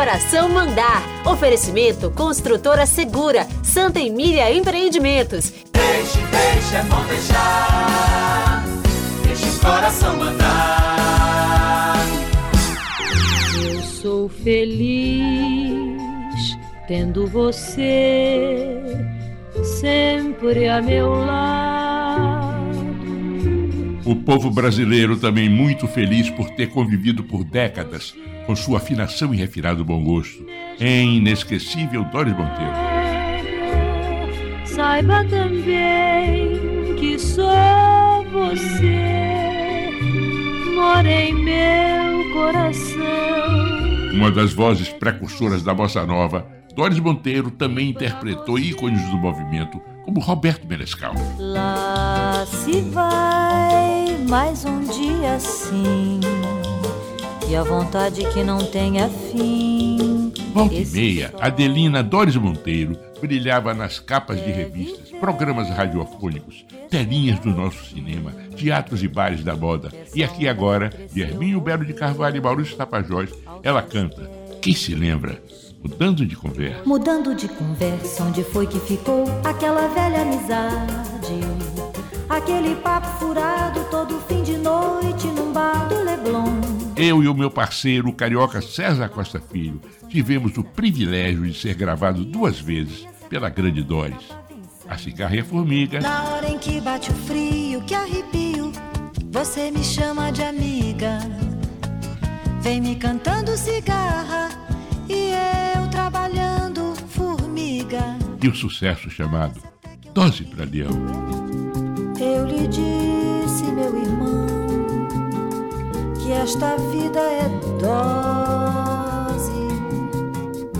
coração mandar. Oferecimento Construtora Segura, Santa Emília Empreendimentos. Deixe, deixe, é bom deixar. Deixe o coração mandar. Eu sou feliz tendo você sempre a meu lado. O povo brasileiro também muito feliz por ter convivido por décadas com sua afinação e refinado bom gosto. Em inesquecível Doris Monteiro. Saiba também que só você mora em meu coração. Uma das vozes precursoras da bossa nova, Doris Monteiro também interpretou ícones do movimento, como Roberto Menescal. Lá se vai mais um dia assim, e a vontade que não tenha fim. Volta e meia, Adelina Doris Monteiro brilhava nas capas de revistas, programas radiofônicos, telinhas do nosso cinema, teatros e bares da moda. E aqui agora, de Hermínio Belo de Carvalho e Maurício Tapajós, ela canta. Quem se lembra? Mudando de conversa. Mudando de conversa, onde foi que ficou aquela velha amizade? Aquele papo furado todo fim de noite num bar do Leblon. Eu e o meu parceiro, o carioca César Costa Filho, tivemos o privilégio de ser gravado duas vezes pela grande Doris. A cigarra e a formiga. Na hora em que bate o frio, que arrepio, você me chama de amiga. Vem me cantando cigarra e eu trabalhando formiga. E o sucesso chamado Dose para Leão. Eu lhe disse, meu irmão, que esta vida é dose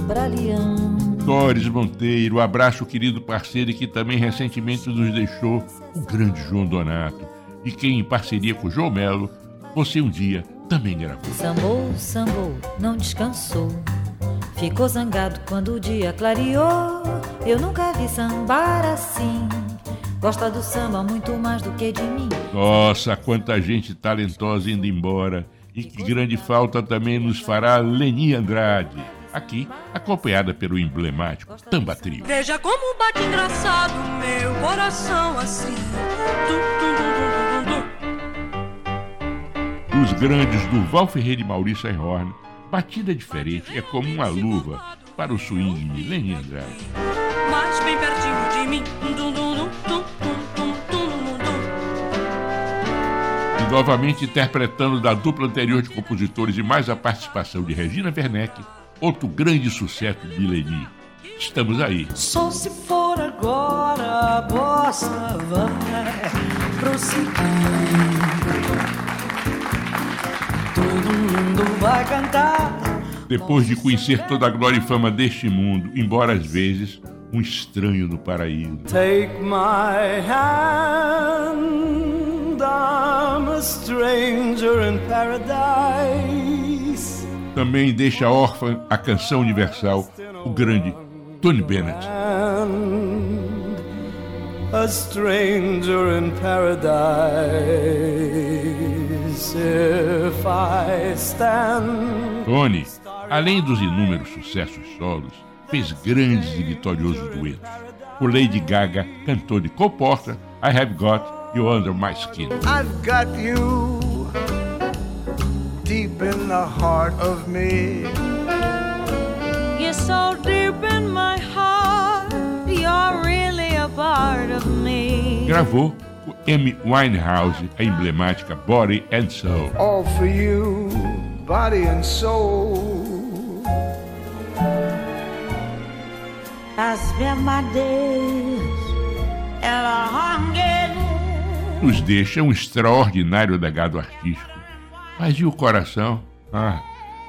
para leão. Doris Monteiro, abraço querido parceiro que também recentemente nos deixou o grande João Donato e quem em parceria com o João Melo, você um dia também gravou. Sambou, sambou, não descansou. Ficou zangado quando o dia clareou. Eu nunca vi sambar assim. Gosta do samba muito mais do que de mim. Nossa, quanta gente talentosa indo embora. E que grande falta também nos fará Leni Andrade. Aqui, acompanhada pelo emblemático Tamba Trio. Veja como bate engraçado meu coração assim. Dos grandes Durval Ferreira e Maurício Einhorn, batida diferente é como uma luva para o swing de Leni Andrade. Novamente interpretando da dupla anterior de compositores e mais a participação de Regina Werneck, outro grande sucesso de Leni. Estamos aí. Só se for agora a bossa vai prosseguir. Todo mundo vai cantar. Depois de conhecer toda a glória e fama deste mundo, embora às vezes um estranho no paraíso. Take my hand, a stranger in paradise. Também deixa órfã a canção universal, o grande Tony Bennett. A stranger in paradise. If I stand. Tony, além dos inúmeros sucessos solos, fez grandes e vitoriosos duetos. O Lady Gaga cantou de Cole Porter, I Have Got You Under My Skin. I've got you deep in the heart of me. You're so deep in my heart, you're really a part of me. Gravou com Amy Winehouse a emblemática Body and Soul. All for you, body and soul. I spend my days in a hunger. Nos deixa um extraordinário legado artístico. Mas e o coração? Ah,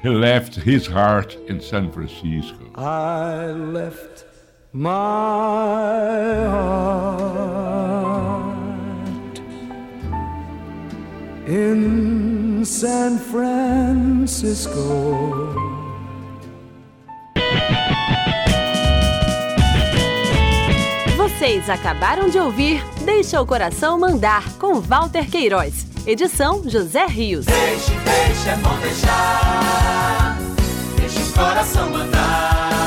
he left his heart in San Francisco. I left my heart in San Francisco. Vocês acabaram de ouvir Deixa o Coração Mandar, com Walter Queiroz. Edição José Rios. Deixe, deixe, é bom deixar. Deixa o coração mandar.